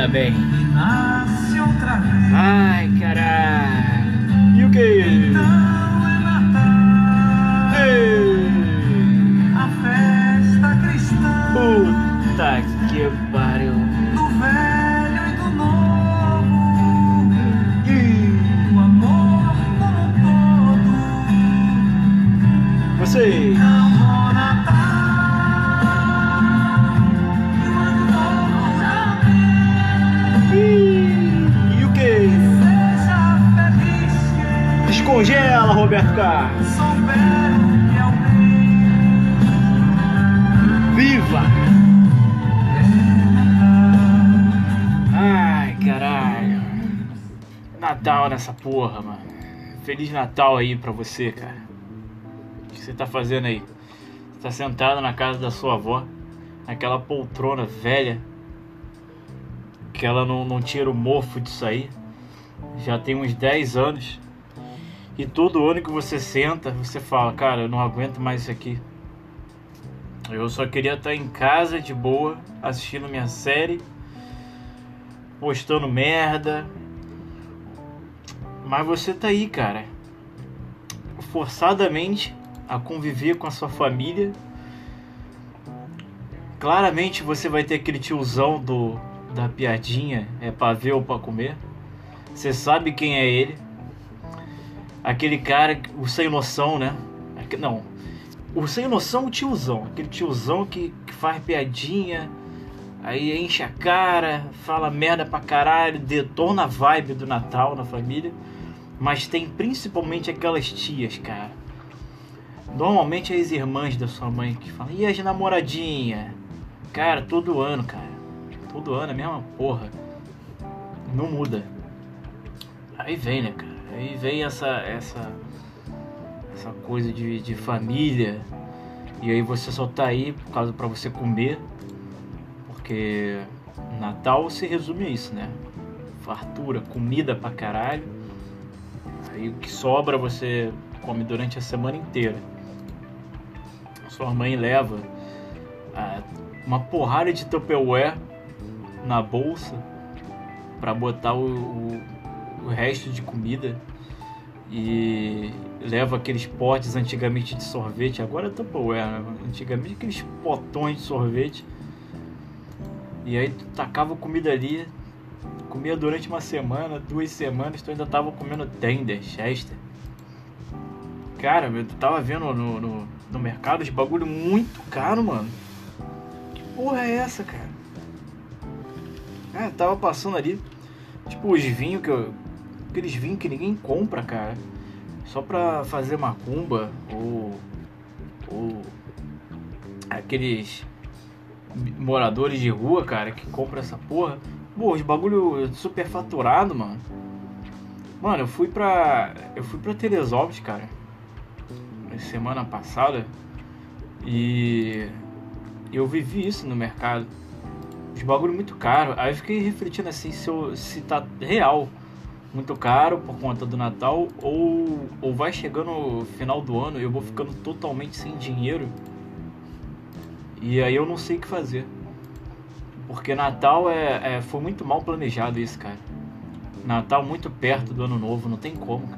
Ainda bem. Nessa porra, mano. Feliz Natal aí pra você, cara. O que você tá fazendo aí? Você tá sentado na casa da sua avó, naquela poltrona velha, que ela não, não tira o mofo disso aí. Já tem uns 10 anos. E todo ano que você senta, você fala, cara, eu não aguento mais isso aqui. Eu só queria estar em casa de boa, assistindo minha série, postando merda. Mas você tá aí, cara. Forçadamente a conviver com a sua família. Claramente você vai ter aquele tiozão do da piadinha, é pra ver ou pra comer. Você sabe quem é ele. Aquele cara, o sem noção, né? Não, o sem noção, o tiozão. Aquele tiozão que, que faz piadinha, aí enche a cara, fala merda pra caralho, detona a vibe do Natal na família. Mas tem principalmente aquelas tias, cara. Normalmente as irmãs da sua mãe que falam, e as namoradinha? Cara, todo ano, cara. Todo ano é a mesma porra. Não muda. Aí vem, né, cara? Aí vem essa essa essa coisa de, de família. E aí você só tá aí por causa para você comer. Porque Natal se resume a isso, né? Fartura, comida pra caralho. Aí o que sobra você come durante a semana inteira. Sua mãe leva ah, uma porrada de Tupperware na bolsa para botar o, o, o resto de comida e leva aqueles potes antigamente de sorvete, agora é Tupperware, né? antigamente aqueles potões de sorvete. E aí tu tacava comida ali, comia durante uma semana, duas semanas, tu ainda tava comendo tender, chester. Cara, eu tava vendo no, no, no mercado de bagulho muito caro, mano. Que porra é essa, cara? Cara, tava passando ali, tipo os vinhos que eu. Aqueles vinhos que ninguém compra, cara. Só pra fazer macumba ou. Ou. Aqueles moradores de rua, cara, que compram essa porra. Pô, os bagulho super faturado, mano. Mano, eu fui pra. Eu fui pra Teresópolis, cara. Semana passada. E. Eu vivi isso no mercado. Os bagulho muito caro. Aí eu fiquei refletindo assim se, eu, se tá real muito caro por conta do Natal ou, ou vai chegando o final do ano eu vou ficando totalmente sem dinheiro. E aí eu não sei o que fazer. Porque Natal é, é foi muito mal planejado isso, cara. Natal muito perto do ano novo, não tem como.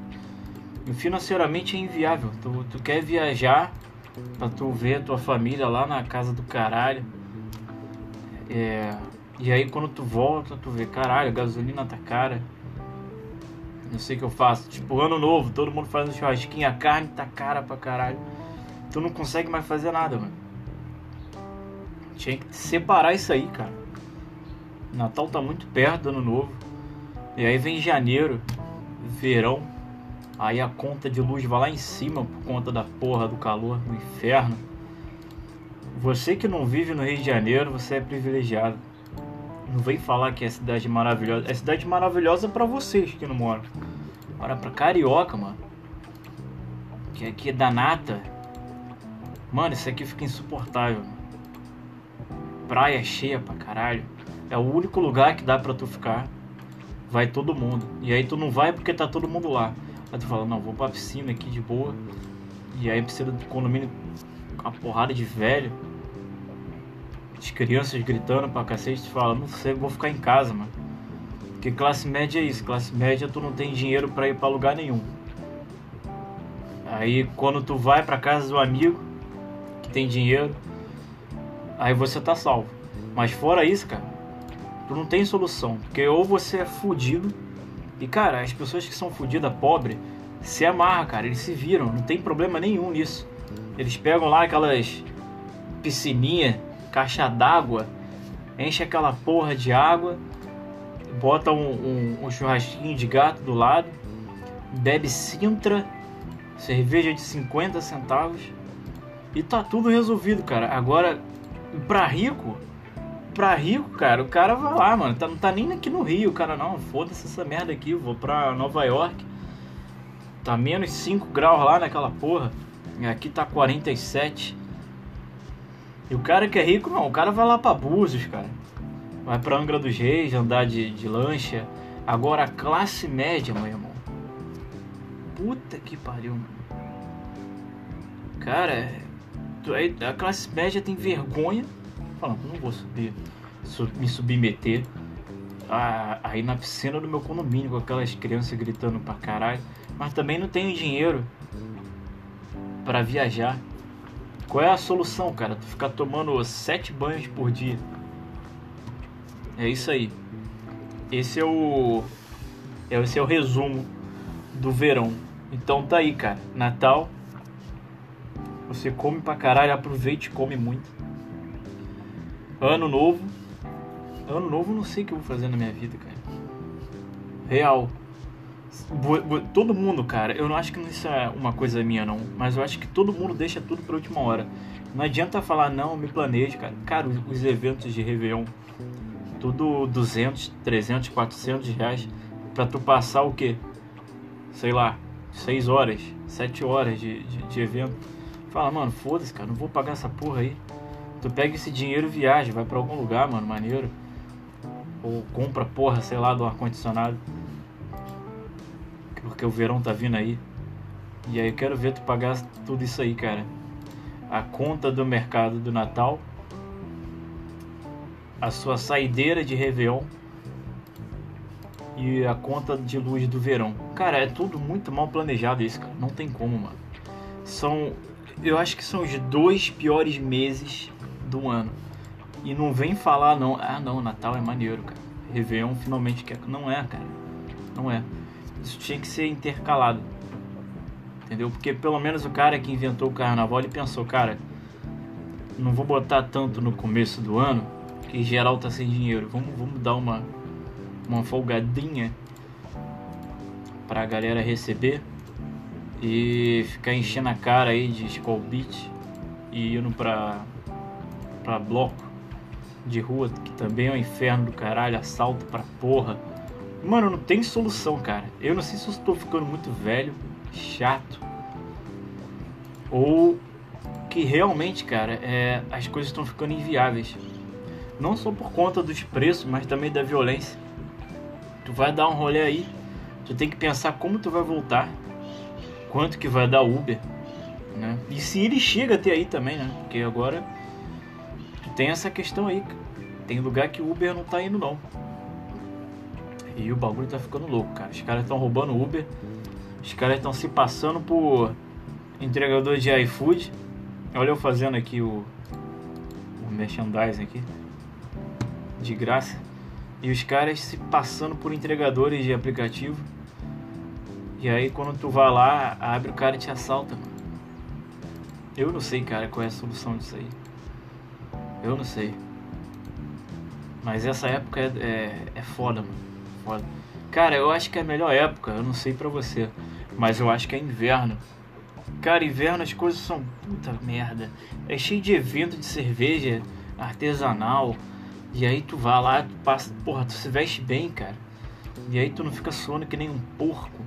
E financeiramente é inviável. Tu, tu quer viajar pra tu ver a tua família lá na casa do caralho. É, e aí quando tu volta, tu vê, caralho, a gasolina tá cara. Não sei o que eu faço. Tipo, ano novo, todo mundo fazendo churrasquinho, a carne tá cara pra caralho. Tu não consegue mais fazer nada, mano. Tinha que separar isso aí, cara. Natal tá muito perto do ano novo. E aí vem janeiro, verão. Aí a conta de luz vai lá em cima por conta da porra do calor, do inferno. Você que não vive no Rio de Janeiro, você é privilegiado. Não vem falar que é cidade maravilhosa. É cidade maravilhosa para vocês que não moram. Agora pra carioca, mano. Que aqui é da nata. Mano, isso aqui fica insuportável. Praia cheia pra caralho. É o único lugar que dá pra tu ficar. Vai todo mundo. E aí tu não vai porque tá todo mundo lá. Aí tu fala, não, vou pra piscina aqui de boa. E aí precisa do condomínio com uma porrada de velho. as crianças gritando pra cacete, tu fala, não sei, vou ficar em casa, mano. Porque classe média é isso, classe média tu não tem dinheiro pra ir pra lugar nenhum. Aí quando tu vai pra casa do amigo que tem dinheiro, aí você tá salvo. Mas fora isso, cara, tu não tem solução. Porque ou você é fudido, e cara, as pessoas que são fudidas, pobre, se amarram, cara, eles se viram, não tem problema nenhum nisso. Eles pegam lá aquelas piscininha, caixa d'água, enche aquela porra de água, bota um, um, um churrasquinho de gato do lado, bebe Sintra, cerveja de 50 centavos e tá tudo resolvido, cara. Agora, pra rico, pra rico, cara, o cara vai lá, mano. Tá, não tá nem aqui no Rio, cara, não, foda-se essa merda aqui, vou pra Nova York. Tá menos 5 graus lá naquela porra. E aqui tá 47. E o cara que é rico, não, o cara vai lá pra Búzios, cara. Vai pra Angra dos Reis, andar de, de lancha. Agora, a classe média, meu irmão. Puta que pariu, mano. Cara, tu- aí a classe média tem vergonha. Falando, não vou subir, su- me submeter a, ir na piscina do meu condomínio com aquelas crianças gritando pra caralho. Mas também não tenho dinheiro pra viajar. Qual é a solução, cara? Tu ficar tomando sete banhos por dia. É isso aí. Esse é o. Esse é o resumo do verão. Então tá aí, cara. Natal. Você come pra caralho, aproveite e come muito. Ano novo. Ano novo não sei o que eu vou fazer na minha vida, cara. Real. Todo mundo, cara, eu não acho que isso é uma coisa minha, não. Mas eu acho que todo mundo deixa tudo pra última hora. Não adianta falar, não, me planeje, cara. Cara, os, os eventos de Réveillon, tudo 200, 300, 400 reais. Pra tu passar o quê? Sei lá, 6 horas, 7 horas de, de, de evento. Fala, mano, foda-se, cara, não vou pagar essa porra aí. Tu pega esse dinheiro e viaja, vai pra algum lugar, mano, maneiro. Ou compra, porra, sei lá, do ar-condicionado. Porque o verão tá vindo aí. E aí eu quero ver tu pagar tudo isso aí, cara. A conta do mercado do Natal. A sua saideira de Réveillon. E a conta de luz do verão. Cara, é tudo muito mal planejado isso, cara. Não tem como, mano. São. Eu acho que são os dois piores meses do ano. E não vem falar, não. Ah, não, Natal é maneiro, cara. Réveillon finalmente quer. Não é, cara. Não é. Isso tinha que ser intercalado. Entendeu? Porque pelo menos o cara que inventou o carnaval, ele pensou, cara, não vou botar tanto no começo do ano, que geral tá sem dinheiro. Vamos, vamos dar uma, uma folgadinha pra galera receber e ficar enchendo a cara aí de Skull Beat e indo pra, pra bloco de rua, que também é um inferno do caralho, assalto pra porra. Mano, não tem solução, cara. Eu não sei se eu estou ficando muito velho, chato, ou que realmente, cara, é, as coisas estão ficando inviáveis. Não só por conta dos preços, mas também da violência. Tu vai dar um rolê aí, tu tem que pensar como tu vai voltar, quanto que vai dar Uber, né? E se ele chega até aí também, né? Porque agora tem essa questão aí. Tem lugar que o Uber não tá indo não. E o bagulho tá ficando louco, cara. Os caras estão roubando Uber. Os caras estão se passando por entregador de iFood. Olha eu fazendo aqui o, o merchandising aqui. De graça. E os caras se passando por entregadores de aplicativo. E aí quando tu vai lá, abre o cara e te assalta, mano. Eu não sei, cara, qual é a solução disso aí. Eu não sei. Mas essa época é, é, é foda, mano. Foda. Cara, eu acho que é a melhor época, eu não sei pra você. Mas eu acho que é inverno. Cara, inverno as coisas são puta merda. É cheio de evento de cerveja artesanal. E aí tu vai lá, tu passa. Porra, tu se veste bem, cara. E aí tu não fica suando que nem um porco.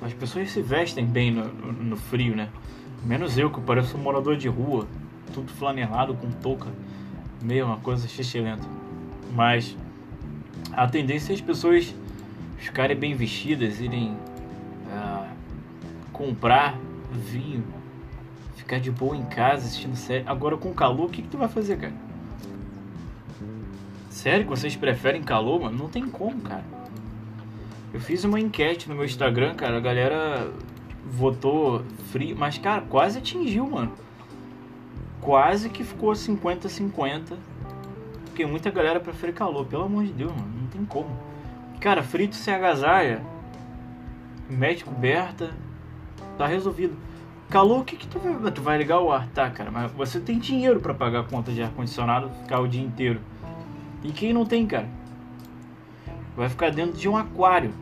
As pessoas se vestem bem no, no, no frio, né? Menos eu, que eu pareço um morador de rua. Tudo flanelado com touca. Meio uma coisa xixilenta. Mas a tendência é as pessoas ficarem bem vestidas, irem ah, comprar vinho, ficar de boa em casa assistindo série. Agora com calor, o que, que tu vai fazer, cara? Sério que vocês preferem calor, mano? Não tem como, cara. Eu fiz uma enquete no meu Instagram, cara. A galera votou frio, mas, cara, quase atingiu, mano. Quase que ficou 50-50. Porque muita galera prefere calor, pelo amor de Deus, mano. Não tem como. Cara, frio tu se agasalha, mete coberta, tá resolvido. Calor, o que que tu vai, tu vai ligar o ar? Tá, cara, mas você tem dinheiro pra pagar a conta de ar-condicionado, ficar o dia inteiro. E quem não tem, cara? Vai ficar dentro de um aquário.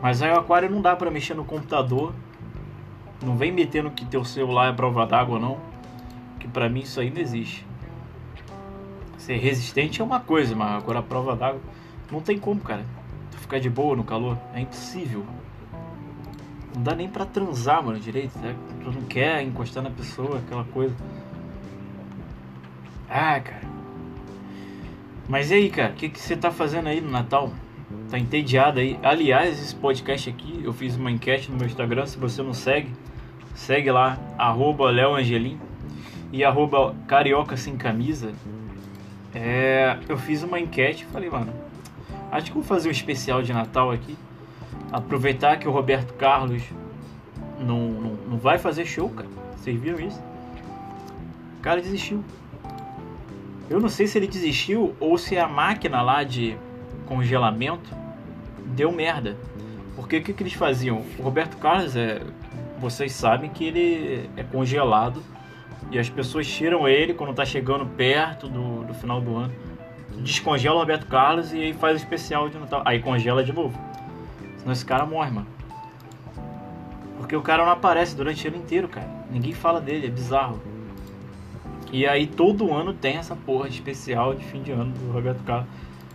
Mas aí o aquário não dá pra mexer no computador. Não vem metendo que teu celular é prova d'água, não. Que pra mim isso não existe. Ser resistente é uma coisa, mas agora a prova d'água não tem como, cara. Tu ficar de boa no calor é impossível. Não dá nem pra transar, mano, direito. Né? Tu não quer encostar na pessoa, aquela coisa. Ah, cara. Mas e aí, cara? O que, que você tá fazendo aí no Natal? Tá entediado aí? Aliás, esse podcast aqui, eu fiz uma enquete no meu Instagram. Se você não segue, segue lá, arroba leoangelim e arroba carioca sem camisa. É, eu fiz uma enquete e falei, mano, acho que vou fazer um especial de Natal aqui. Aproveitar que o Roberto Carlos não, não, não vai fazer show, cara. Vocês viram isso? O cara desistiu. Eu não sei se ele desistiu ou se a máquina lá de congelamento deu merda. Porque o que, que eles faziam? O Roberto Carlos é. Vocês sabem que ele é congelado e as pessoas tiram ele quando tá chegando perto do, do final do ano. Descongela o Roberto Carlos e aí faz o especial de Natal. Aí congela de novo. Senão esse cara morre, mano. Porque o cara não aparece durante o ano inteiro, cara. Ninguém fala dele, é bizarro. E aí todo ano tem essa porra de especial de fim de ano do Roberto Carlos.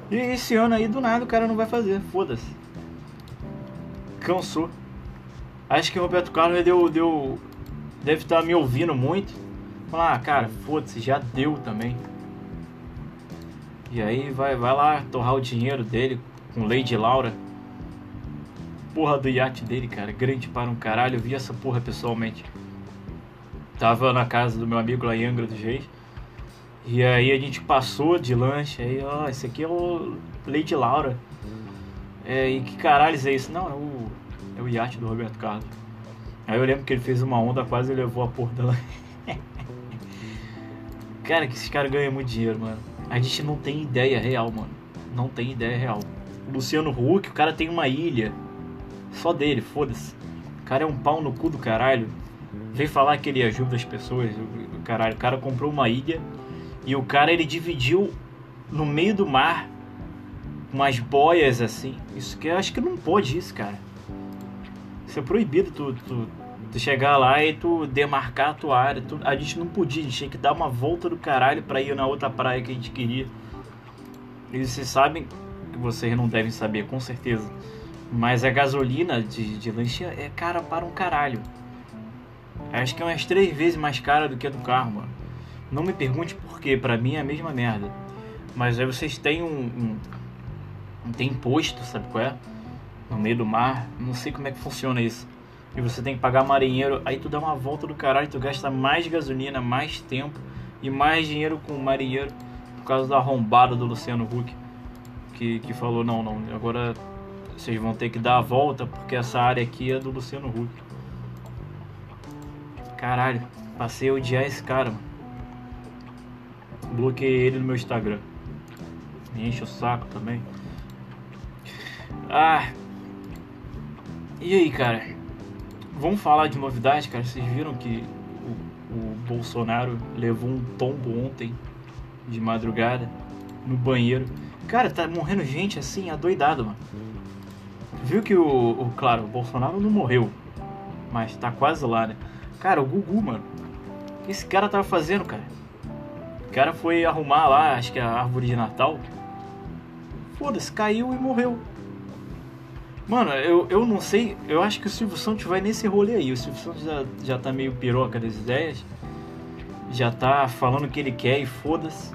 E esse ano aí do nada o cara não vai fazer, foda-se. Cansou. Acho que o Roberto Carlos deu, deu deve estar me ouvindo muito. Falar, ah, cara, foda-se, já deu também. E aí vai, vai lá torrar o dinheiro dele com Lady Laura. Porra do iate dele, cara, grande para um caralho. Eu vi essa porra pessoalmente. Tava na casa do meu amigo lá em Angra dos Reis. E aí a gente passou de lanche. Aí, ó, esse aqui é o Lady Laura. É, e que caralho é isso? Não, é o, é o iate do Roberto Carlos. Aí eu lembro que ele fez uma onda, quase levou a porra dela. Cara, que esses caras ganham muito dinheiro, mano. A gente não tem ideia real, mano. Não tem ideia real. O Luciano Huck, o cara tem uma ilha. Só dele, foda-se. O cara é um pau no cu do caralho. Vem falar que ele ajuda as pessoas. O caralho, o cara comprou uma ilha e o cara ele dividiu no meio do mar umas boias assim. Isso que eu acho que não pode isso, cara. Isso é proibido tu, tu, tu chegar lá e tu demarcar a tua área. Tu, a gente não podia, a gente tinha que dar uma volta do caralho pra ir na outra praia que a gente queria. E vocês sabem que vocês não devem saber, com certeza. Mas a gasolina de, de lanche é cara para um caralho. Acho que é umas três vezes mais cara do que a do carro, mano. Não me pergunte por quê, pra mim é a mesma merda. Mas aí vocês têm um, um, um. Tem imposto, sabe qual é? No meio do mar. Não sei como é que funciona isso. E você tem que pagar marinheiro. Aí tu dá uma volta do caralho, tu gasta mais gasolina, mais tempo e mais dinheiro com o marinheiro. Por causa da arrombada do Luciano Huck. Que, que falou: não, não, agora vocês vão ter que dar a volta porque essa área aqui é do Luciano Huck. Caralho, passei a odiar esse cara, mano. Bloqueei ele no meu Instagram. Me enche o saco também. Ah. E aí, cara? Vamos falar de novidade, cara? Vocês viram que o, o Bolsonaro levou um tombo ontem de madrugada no banheiro. Cara, tá morrendo gente assim, adoidado, mano. Viu que o, o, Claro, o Bolsonaro não morreu. Mas tá quase lá, né? Cara, o Gugu, mano. O que esse cara tava fazendo, cara? O cara foi arrumar lá, acho que a árvore de Natal. Foda-se, caiu e morreu. Mano, eu, eu não sei. Eu acho que o Silvio Santos vai nesse rolê aí. O Silvio Santos já, já tá meio piroca das ideias. Já tá falando o que ele quer e foda-se.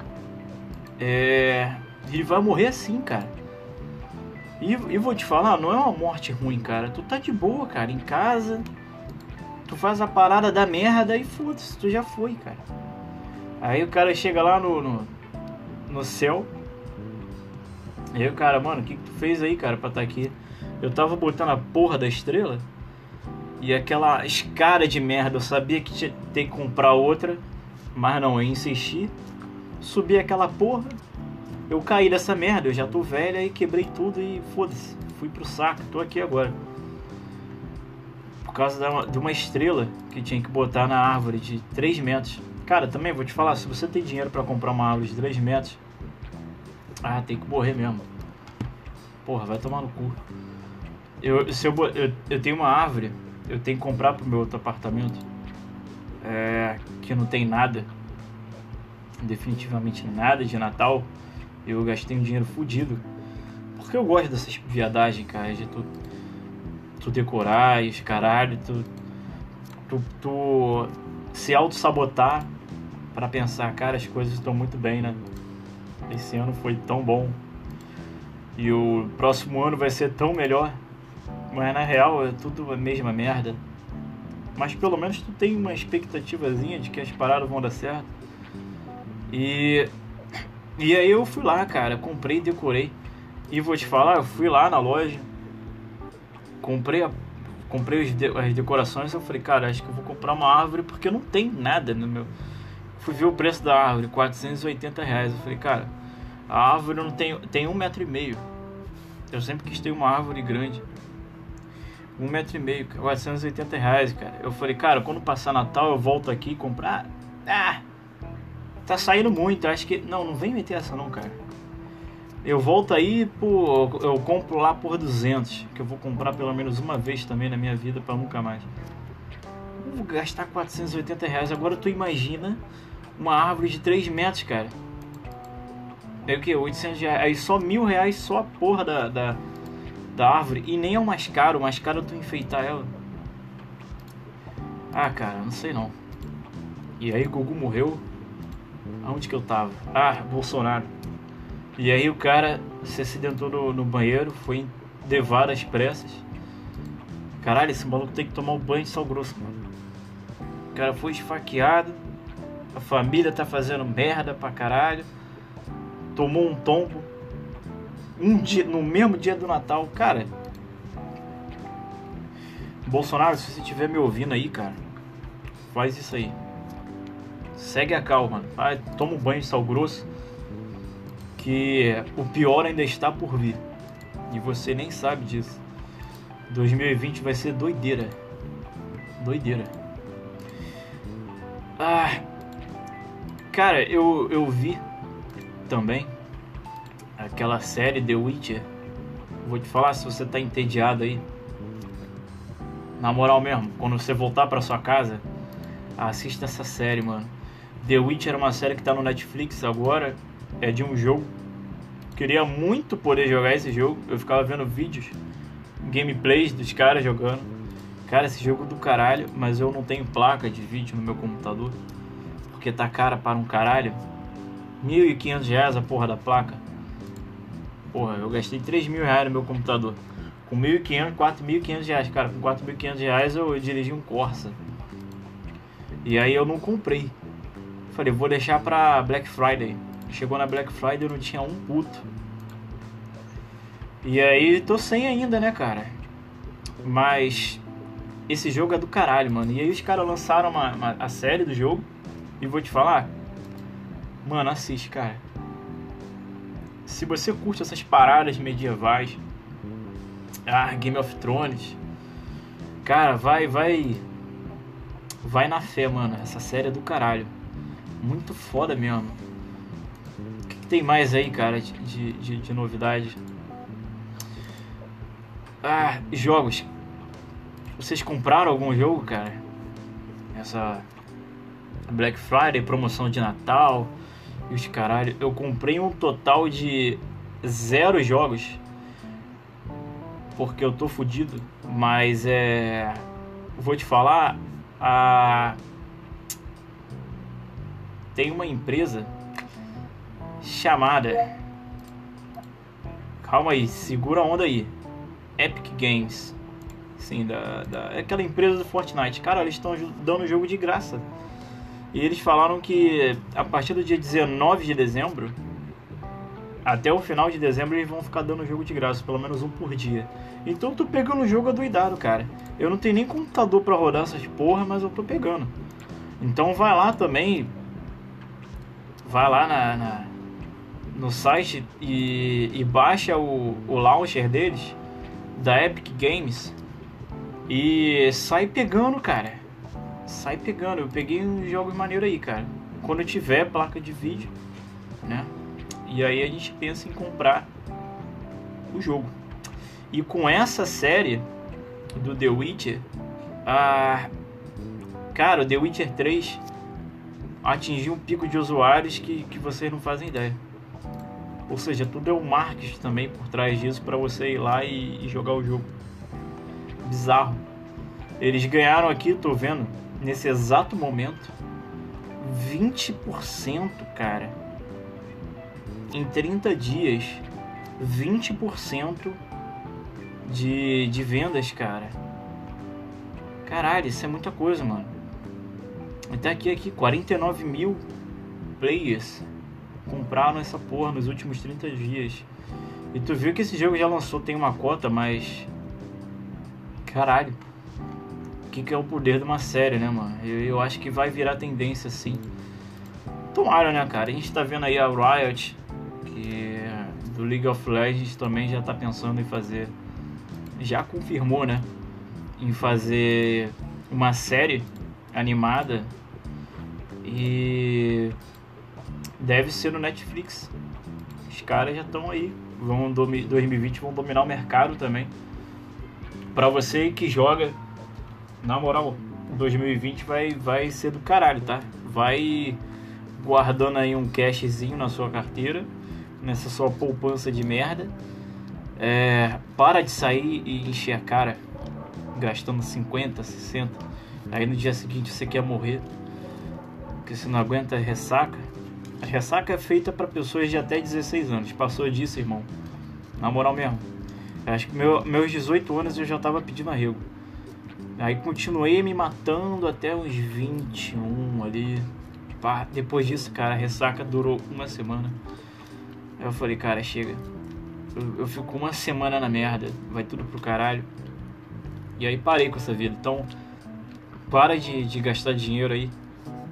É. Ele vai morrer assim, cara. E, e vou te falar, não é uma morte ruim, cara. Tu tá de boa, cara, em casa. Tu faz a parada da merda e foda-se, tu já foi, cara. Aí o cara chega lá no, no, no céu, E aí o cara, mano, o que, que tu fez aí, cara, pra estar tá aqui? Eu tava botando a porra da estrela e aquela escara de merda, eu sabia que tinha que comprar outra, mas não, eu insisti. Subi aquela porra, eu caí dessa merda, eu já tô velha e quebrei tudo e foda-se, fui pro saco, tô aqui agora. Por causa de uma estrela que tinha que botar na árvore de 3 metros. Cara, também vou te falar, se você tem dinheiro para comprar uma árvore de 3 metros, ah, tem que morrer mesmo. Porra, vai tomar no cu. Eu, se eu, eu, eu tenho uma árvore, eu tenho que comprar pro meu outro apartamento. É, que não tem nada. Definitivamente nada de Natal. Eu gastei um dinheiro fodido. Porque eu gosto dessas viadagens, cara, de tu, tu decorar e os caralho, tu, tu, tu se auto-sabotar para pensar, cara, as coisas estão muito bem, né? Esse ano foi tão bom. E o próximo ano vai ser tão melhor. Mas na real é tudo a mesma merda. Mas pelo menos tu tem uma expectativazinha de que as paradas vão dar certo. E. E aí eu fui lá, cara, comprei e decorei. E vou te falar, eu fui lá na loja, comprei, a, comprei as decorações. Eu falei, cara, acho que eu vou comprar uma árvore porque não tem nada no meu. Fui ver o preço da árvore, 480 reais. Eu falei, cara, a árvore não tem, tem um metro e meio. Eu sempre quis ter uma árvore grande. Um metro e meio, 480 reais, cara. Eu falei, cara, quando passar Natal eu volto aqui comprar. Ah! Tá saindo muito, acho que. Não, não vem meter essa não, cara. Eu volto aí, por, eu compro lá por 200, que eu vou comprar pelo menos uma vez também na minha vida para nunca mais. Vou gastar 480 reais. Agora tu imagina uma árvore de 3 metros, cara. É o que? 800 reais. Aí só mil reais só a porra da, da, da árvore. E nem é o mais caro. O mais caro é tu enfeitar ela. Ah, cara, não sei não. E aí Gugu morreu. Aonde que eu tava? Ah, Bolsonaro. E aí o cara se acidentou no, no banheiro, foi levar às pressas. Caralho, esse maluco tem que tomar um banho de sal grosso, mano. O cara foi esfaqueado. A família tá fazendo merda pra caralho. Tomou um tombo. Um dia, no mesmo dia do Natal, cara. Bolsonaro, se você estiver me ouvindo aí, cara, faz isso aí. Segue a calma. Vai, toma um banho de sal grosso que o pior ainda está por vir. E você nem sabe disso. 2020 vai ser doideira. Doideira. Ah, cara, eu, eu vi também aquela série The Witcher. Vou te falar se você tá entediado aí. Na moral mesmo, quando você voltar para sua casa, assista essa série, mano. The Witcher é uma série que tá no Netflix agora é de um jogo. Queria muito poder jogar esse jogo. Eu ficava vendo vídeos, gameplays dos caras jogando. Cara, esse jogo é do caralho, mas eu não tenho placa de vídeo no meu computador. Porque tá cara para um caralho. 1.500 reais a porra da placa. Porra, eu gastei 3 mil reais no meu computador. Com 1.500, 4.500 reais. Cara, com 4.500 reais eu, eu dirigi um Corsa. E aí eu não comprei. Falei, vou deixar pra Black Friday. Chegou na Black Friday e não tinha um puto. E aí tô sem ainda, né, cara? Mas esse jogo é do caralho, mano. E aí os caras lançaram uma, uma, a série do jogo. E vou te falar. Mano, assiste, cara. Se você curte essas paradas medievais. Ah, Game of Thrones. Cara, vai, vai. Vai na fé, mano. Essa série é do caralho. Muito foda mesmo tem mais aí, cara, de, de, de novidade? Ah, jogos. Vocês compraram algum jogo, cara? Essa Black Friday, promoção de Natal e os caralho. Eu comprei um total de zero jogos. Porque eu tô fudido. Mas é. Vou te falar. A. Tem uma empresa chamada. Calma aí, segura a onda aí. Epic Games. Sim, da, da, é aquela empresa do Fortnite. Cara, eles estão dando o jogo de graça. E eles falaram que a partir do dia 19 de dezembro Até o final de dezembro eles vão ficar dando jogo de graça, pelo menos um por dia. Então eu tô pegando o jogo adoidado, cara. Eu não tenho nem computador pra rodar essas porra, mas eu tô pegando. Então vai lá também. Vai lá na, na- no site e, e baixa o, o launcher deles, da Epic Games. E sai pegando, cara. Sai pegando. Eu peguei uns jogos maneiros aí, cara. Quando eu tiver placa de vídeo, né? E aí a gente pensa em comprar o jogo. E com essa série do The Witcher, a cara, o The Witcher 3 atingiu um pico de usuários que, que vocês não fazem ideia. Ou seja, tudo é o marketing também por trás disso para você ir lá e, e jogar o jogo. Bizarro. Eles ganharam aqui, tô vendo, nesse exato momento, 20%, cara. Em 30 dias, 20% de, de vendas, cara. Caralho, isso é muita coisa, mano. Até aqui, aqui, 49 mil players compraram essa porra nos últimos 30 dias. E tu viu que esse jogo já lançou, tem uma cota, mas. Caralho. Que, que é o poder de uma série, né, mano? Eu, eu acho que vai virar tendência sim. Tomara, né, cara? A gente tá vendo aí a Riot, que do League of Legends também já tá pensando em fazer. Já confirmou, né? Em fazer uma série animada. E deve ser no Netflix. Os caras já estão aí. Vão domi 2020 vão dominar o mercado também. Pra você que joga, na moral, 2020 vai, vai ser do caralho, tá? Vai guardando aí um cashzinho na sua carteira, nessa sua poupança de merda. É, para de sair e encher a cara gastando 50, 60. Aí no dia seguinte você quer morrer porque você não aguenta a ressaca. A ressaca é feita para pessoas de até 16 anos. Passou disso, irmão. Na moral mesmo. Eu acho que meu, meus 18 anos eu já tava pedindo arrego. Aí continuei me matando até uns 21 ali. Depois disso, cara, a ressaca durou uma semana. Aí eu falei, cara, chega. Eu, eu fico uma semana na merda. Vai tudo pro caralho. E aí parei com essa vida. Então, para de, de gastar dinheiro aí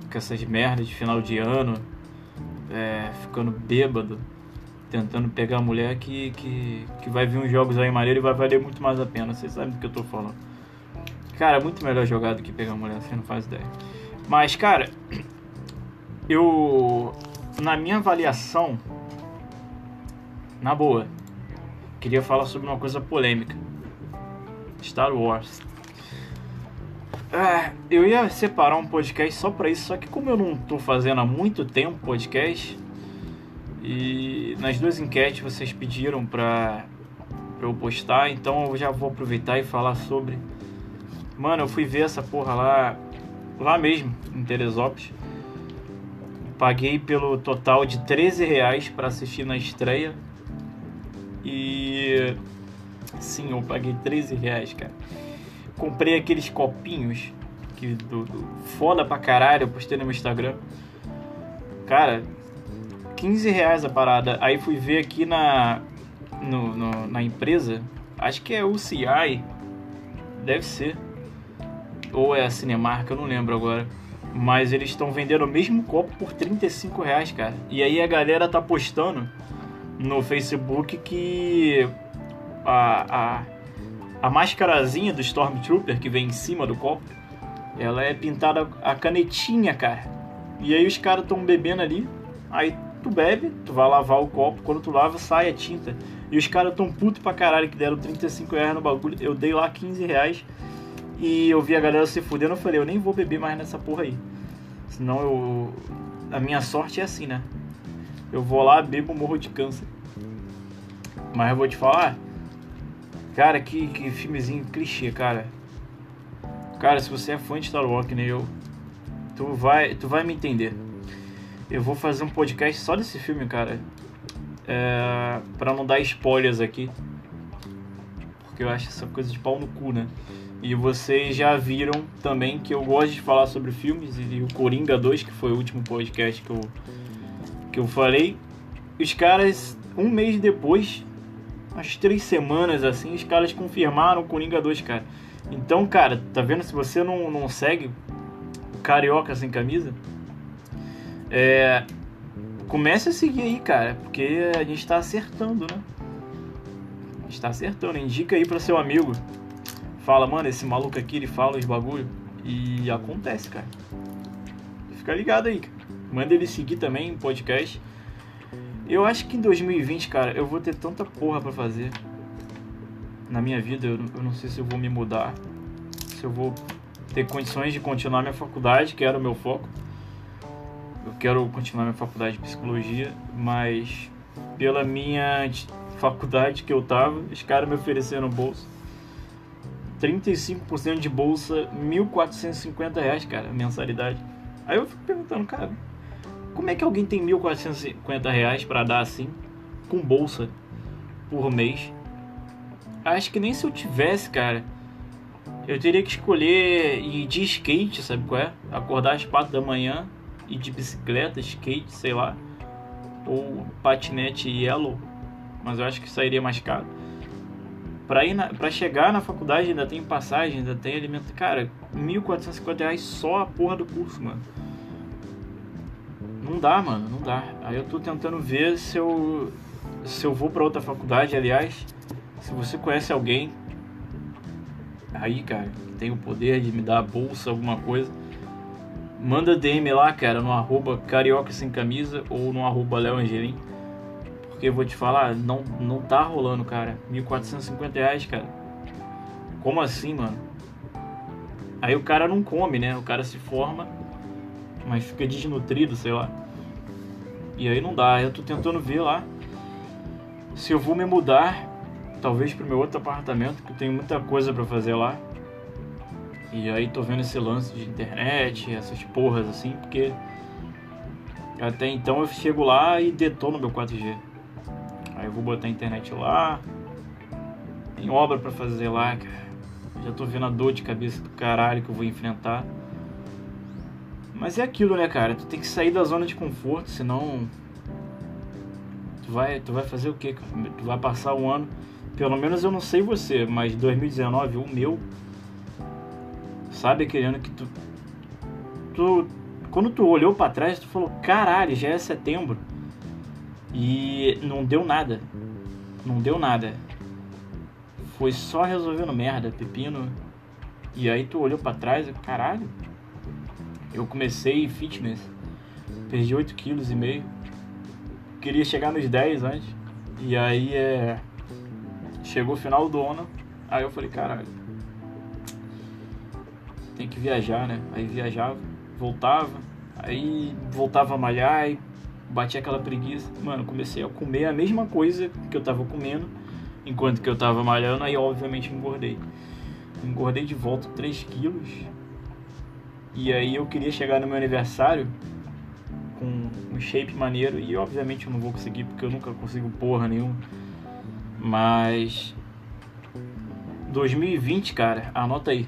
com essas merdas de final de ano, é, ficando bêbado, tentando pegar a mulher que, que, que vai vir uns jogos aí maneiro e vai valer muito mais a pena. Vocês sabem do que eu tô falando. Cara, é muito melhor jogar do que pegar a mulher, você não faz ideia. Mas, cara, eu. Na minha avaliação, na boa, queria falar sobre uma coisa polêmica: Star Wars. Ah, eu ia separar um podcast só pra isso, só que como eu não tô fazendo há muito tempo podcast, e nas duas enquetes vocês pediram pra, pra eu postar, então eu já vou aproveitar e falar sobre. Mano, eu fui ver essa porra lá, lá mesmo, em Teresópolis. Paguei pelo total de 13 reais pra assistir na estreia. E. Sim, eu paguei 13 reais, cara. Comprei aqueles copinhos que do, do foda pra caralho, eu postei no meu Instagram. Cara, 15 reais a parada. Aí fui ver aqui na, no, no- na empresa, acho que é UCI, deve ser. Ou é a Cinemark, eu não lembro agora. Mas eles estão vendendo o mesmo copo por 35 reais, cara. E aí a galera tá postando no Facebook que a, a, a mascarazinha do Stormtrooper que vem em cima do copo, ela é pintada a canetinha, cara. E aí os caras estão bebendo ali, aí tu bebe, tu vai lavar o copo, quando tu lava sai a tinta. E os caras tão puto pra caralho que deram 35 reais no bagulho. Eu dei lá 15 reais e eu vi a galera se fudendo. Eu falei, eu nem vou beber mais nessa porra aí. Senão eu. A minha sorte é assim, né? Eu vou lá, bebo, morro de câncer. Mas eu vou te falar. Cara, que, que filmezinho clichê, cara. Cara, se você é fã de Star Wars, que nem eu, tu vai, tu vai me entender. Eu vou fazer um podcast só desse filme, cara. É, pra não dar spoilers aqui. Porque eu acho essa coisa de pau no cu, né? E vocês já viram também que eu gosto de falar sobre filmes. E o Coringa 2, que foi o último podcast que eu, que eu falei. Os caras um mês depois, umas três semanas assim, os caras confirmaram o Coringa 2, cara. Então, cara, tá vendo? Se você não, não segue Carioca Sem Camisa, é, comece a seguir aí, cara, porque a gente tá acertando, né? A gente tá acertando. Indica aí pra seu amigo. Fala, mano, esse maluco aqui, ele fala os bagulho. E acontece, cara. Fica ligado aí, cara. Manda ele seguir também podcast. Eu acho que em 2020, cara, eu vou ter tanta porra pra fazer na minha vida. Eu, eu não sei se eu vou me mudar, se eu vou ter condições de continuar minha faculdade, que era o meu foco. Eu quero continuar minha faculdade de psicologia, mas pela minha faculdade que eu tava, os caras me ofereceram bolsa. 35% de bolsa, 1.450 reais, cara, mensalidade. Aí eu fico perguntando, cara, como é que alguém tem 1.450 reais para dar assim, com bolsa, por mês? Acho que nem se eu tivesse, cara, eu teria que escolher ir de skate, sabe qual é? Acordar às 4 da manhã, ir de bicicleta, skate, sei lá. Ou patinete yellow, mas eu acho que sairia mais caro. Pra, ir na, pra chegar na faculdade ainda tem passagem, ainda tem alimento. Cara, 1.450 reais só a porra do curso, mano. Não dá, mano, não dá. Aí eu tô tentando ver se eu se eu vou para outra faculdade, aliás, se você conhece alguém aí, cara, que tem o poder de me dar bolsa, alguma coisa, manda DM lá, cara, no arroba carioca sem camisa ou no arroba Léo Angelim. Porque vou te falar, não, não tá rolando, cara. 1.450 reais, cara. Como assim, mano? Aí o cara não come, né? O cara se forma, mas fica desnutrido, sei lá. E aí não dá. Eu tô tentando ver lá se eu vou me mudar, talvez pro meu outro apartamento, que eu tenho muita coisa para fazer lá. E aí tô vendo esse lance de internet, essas porras assim, porque até então eu chego lá e detono meu 4G. Aí eu vou botar a internet lá. Tem obra para fazer lá, cara. Já tô vendo a dor de cabeça do caralho que eu vou enfrentar. Mas é aquilo, né, cara? Tu tem que sair da zona de conforto, senão. Tu vai, tu vai fazer o quê? Tu vai passar um ano. Pelo menos eu não sei você, mas 2019, o meu. Sabe aquele ano que tu. Tu. Quando tu olhou para trás, tu falou: caralho, já é setembro. E não deu nada. Não deu nada. Foi só resolvendo merda, pepino. E aí tu olhou para trás e caralho. Eu comecei fitness. Perdi 8 quilos e meio. Queria chegar nos 10 antes. E aí é. Chegou o final do ano. Aí eu falei, caralho. Tem que viajar, né? Aí viajava, voltava. Aí voltava a malhar e bati aquela preguiça. Mano, comecei a comer a mesma coisa que eu tava comendo enquanto que eu tava malhando, aí obviamente engordei. Engordei de volta 3 quilos. E aí eu queria chegar no meu aniversário com um shape maneiro e obviamente eu não vou conseguir porque eu nunca consigo porra nenhuma. Mas 2020, cara, anota aí.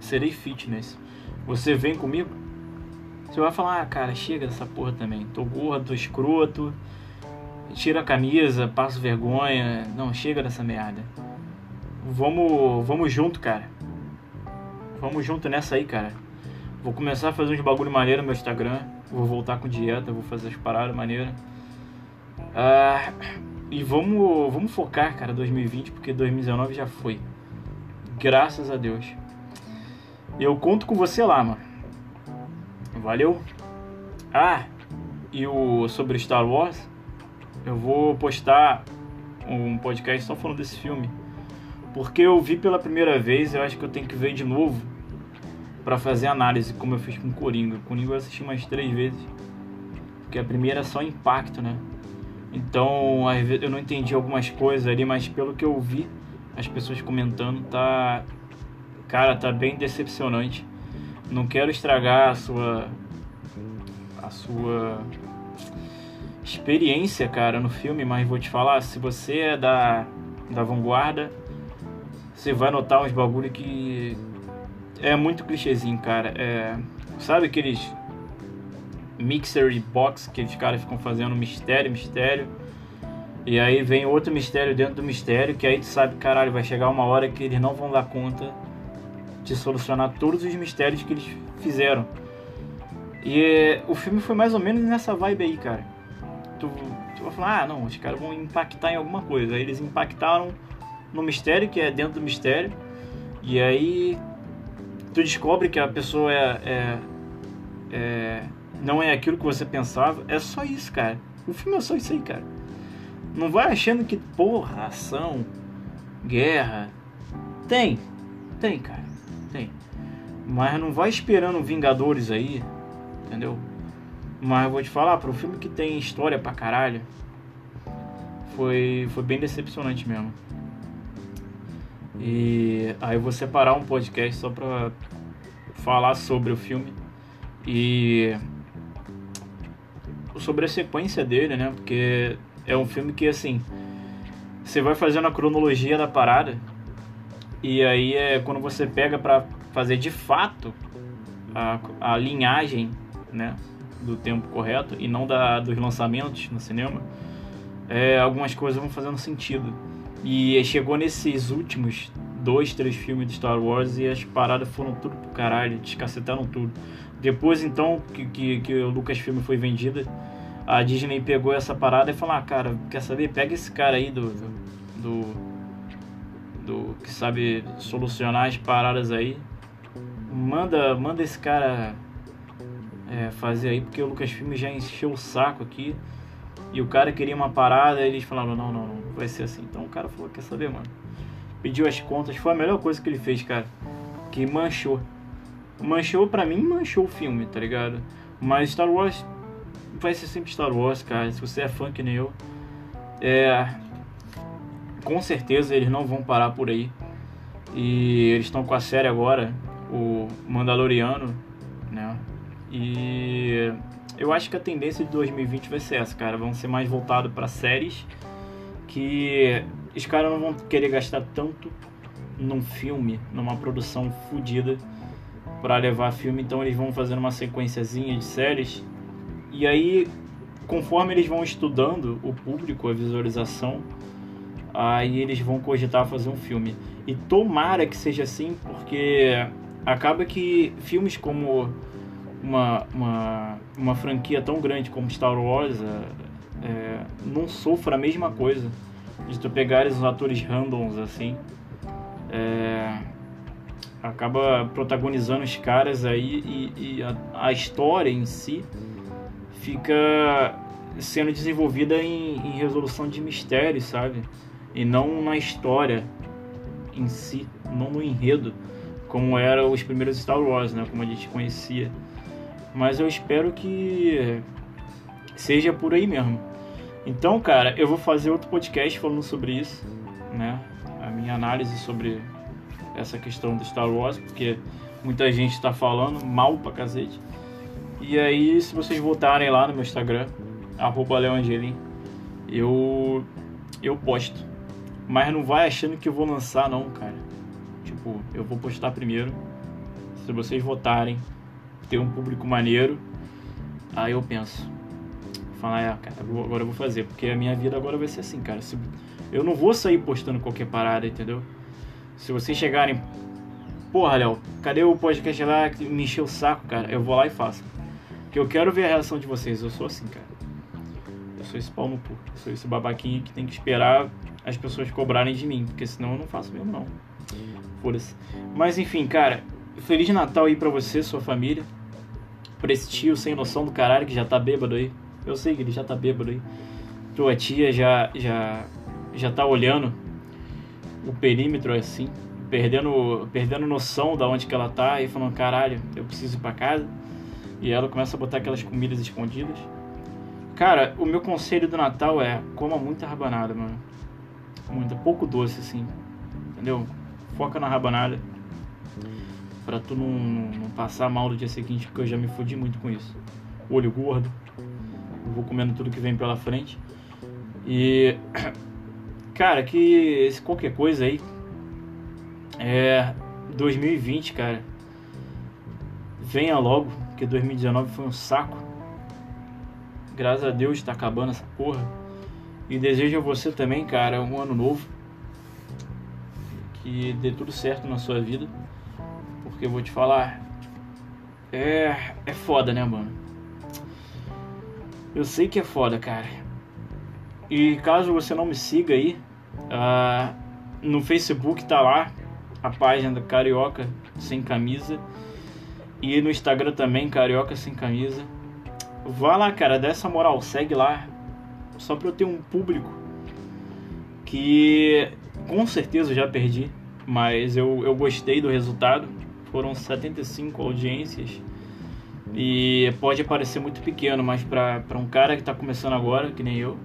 Serei fitness. Você vem comigo? Você vai falar, ah, cara, chega dessa porra também. Tô gordo, tô escroto. Tira a camisa, passo vergonha. Não, chega dessa merda. Vamos, vamos junto, cara. Vamos junto nessa aí, cara. Vou começar a fazer uns bagulho maneiro no meu Instagram. Vou voltar com dieta, vou fazer as paradas maneiras. Ah, e vamos, vamos focar, cara, 2020, porque 2019 já foi. Graças a Deus. Eu conto com você lá, mano. Valeu. Ah, e o sobre Star Wars, eu vou postar um podcast só falando desse filme. Porque eu vi pela primeira vez, eu acho que eu tenho que ver de novo para fazer análise, como eu fiz com Coringa. Coringa eu assisti mais três vezes. Porque a primeira é só impacto, né? Então, eu não entendi algumas coisas ali, mas pelo que eu vi, as pessoas comentando, tá. Cara, tá bem decepcionante. Não quero estragar a sua. a sua experiência, cara, no filme, mas vou te falar, se você é da, da vanguarda, você vai notar uns bagulho que é muito clichêzinho, cara. É, sabe aqueles Mixery Box, que os caras ficam fazendo mistério, mistério. E aí vem outro mistério dentro do mistério, que aí tu sabe, caralho, vai chegar uma hora que eles não vão dar conta de solucionar todos os mistérios que eles fizeram. E eh, o filme foi mais ou menos nessa vibe aí, cara. Tu, tu vai falar, ah, não, os caras vão impactar em alguma coisa. Aí eles impactaram no mistério, que é dentro do mistério. E aí tu descobre que a pessoa é, é, é não é aquilo que você pensava. É só isso, cara. O filme é só isso aí, cara. Não vai achando que, porra, ação, guerra. Tem, tem, cara, tem. Mas não vai esperando Vingadores aí, entendeu? Mas eu vou te falar, para um filme que tem história pra caralho, foi, foi bem decepcionante mesmo. E aí eu vou separar um podcast só pra falar sobre o filme e sobre a sequência dele, né? Porque é um filme que assim você vai fazendo a cronologia da parada e aí é quando você pega para fazer de fato a, a linhagem, né? Do tempo correto e não da dos lançamentos no cinema, é, algumas coisas vão fazendo sentido. E chegou nesses últimos dois, três filmes de Star Wars e as paradas foram tudo pro caralho, descacetaram tudo. Depois então que, que, que o Lucasfilm foi vendida, a Disney pegou essa parada e falou, ah, cara, quer saber? Pega esse cara aí do, do, do, do que sabe solucionar as paradas aí. Manda, manda esse cara é, fazer aí, porque o Lucasfilm já encheu o saco aqui. E o cara queria uma parada, eles falaram, não, não, não, vai ser assim. Então o cara falou, quer saber, mano? Pediu as contas, foi a melhor coisa que ele fez, cara. Que manchou. Manchou, pra mim, manchou o filme, tá ligado? Mas Star Wars vai ser sempre Star Wars, cara. Se você é fã que nem eu. É. Com certeza eles não vão parar por aí. E eles estão com a série agora, o Mandaloriano, né? E eu acho que a tendência de 2020 vai ser essa, cara. Vão ser mais voltados para séries que os caras não vão querer gastar tanto num filme, numa produção fodida para levar filme, então eles vão fazendo uma sequenciazinha de séries. E aí, conforme eles vão estudando o público, a visualização, aí eles vão cogitar fazer um filme. E tomara que seja assim, porque acaba que filmes como uma, uma, uma franquia tão grande como Star Wars é, é, não sofra a mesma coisa de tu pegar os atores randoms assim é, acaba protagonizando os caras aí e, e a, a, história em si fica sendo desenvolvida em, em resolução de mistérios, sabe? E não na história em si, não no enredo, como eram os primeiros Star Wars, né? Como a gente conhecia. Mas eu espero que seja por aí mesmo. Então, cara, eu vou fazer outro podcast falando sobre isso, né? A minha análise sobre essa questão do Star Wars, porque muita gente está falando mal pra cacete. E aí, se vocês voltarem lá no meu Instagram, arroba eu, eu posto. Mas não vai achando que eu vou lançar não, cara. Tipo, eu vou postar primeiro. Se vocês votarem, ter um público maneiro, aí eu penso. Falar, ah, cara, agora eu vou fazer, porque a minha vida agora vai ser assim, cara. Se, eu não vou sair postando qualquer parada, entendeu? Se vocês chegarem, porra, Léo, cadê o podcast lá que me encheu o saco, cara? Eu vou lá e faço. Porque eu quero ver a reação de vocês. Eu sou assim, cara. Sou esse pau no cu. Sou esse babaquinho que tem que esperar as pessoas cobrarem de mim, porque senão eu não faço mesmo, não. Foda-se. Mas enfim, cara, Feliz Natal aí pra você, sua família. Pra esse tio sem noção do caralho que já tá bêbado aí. Eu sei que ele já tá bêbado aí. Tua tia já, já, já tá olhando o perímetro assim, perdendo, perdendo noção da onde que ela tá e falando, caralho, eu preciso ir pra casa. E ela começa a botar aquelas comidas escondidas. Cara, o meu conselho do Natal é coma muita rabanada, mano. Muita, pouco doce assim. Entendeu? Foca na rabanada para tu não, não, passar mal no dia seguinte, porque eu já me fodi muito com isso. Olho gordo, eu vou comendo tudo que vem pela frente. E, cara, que qualquer coisa aí, é 2020, cara, venha logo, porque 2019 foi um saco. Graças a Deus tá acabando essa porra. E desejo a você também, cara, um ano novo. Que dê tudo certo na sua vida. Porque eu vou te falar. É. É foda, né, mano? Eu sei que é foda, cara. E caso você não me siga aí, ah, no Facebook tá lá a página da Carioca Sem Camisa. E no Instagram também, Carioca Sem Camisa. Vá lá, cara, dá essa moral, segue lá. Só pra eu ter um público que com certeza já perdi, mas eu, eu gostei do resultado. Foram 75 audiências. E pode parecer muito pequeno, mas pra, pra um cara que tá começando agora, que nem eu,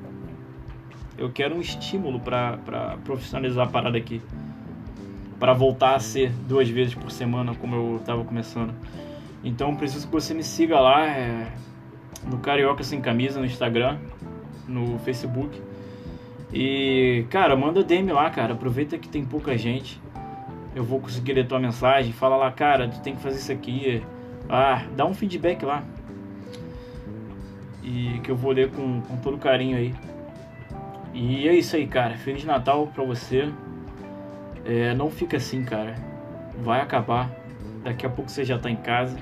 eu quero um estímulo pra profissionalizar a parada aqui. Pra voltar a ser duas vezes por semana, como eu tava começando. Então preciso que você me siga lá é, no Carioca Sem Camisa no Instagram, no Facebook. E, cara, manda DM lá, cara. Aproveita que tem pouca gente. Eu vou conseguir ler tua mensagem. Fala lá, cara, tu tem que fazer isso aqui. Ah, dá um feedback lá. E que eu vou ler com, com todo carinho aí. E é isso aí, cara. Feliz Natal pra você. É, não fica assim, cara. Vai acabar. Daqui a pouco você já tá em casa.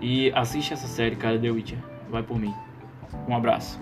E assiste essa série, cara, The Witcher. Vai por mim. Um abraço.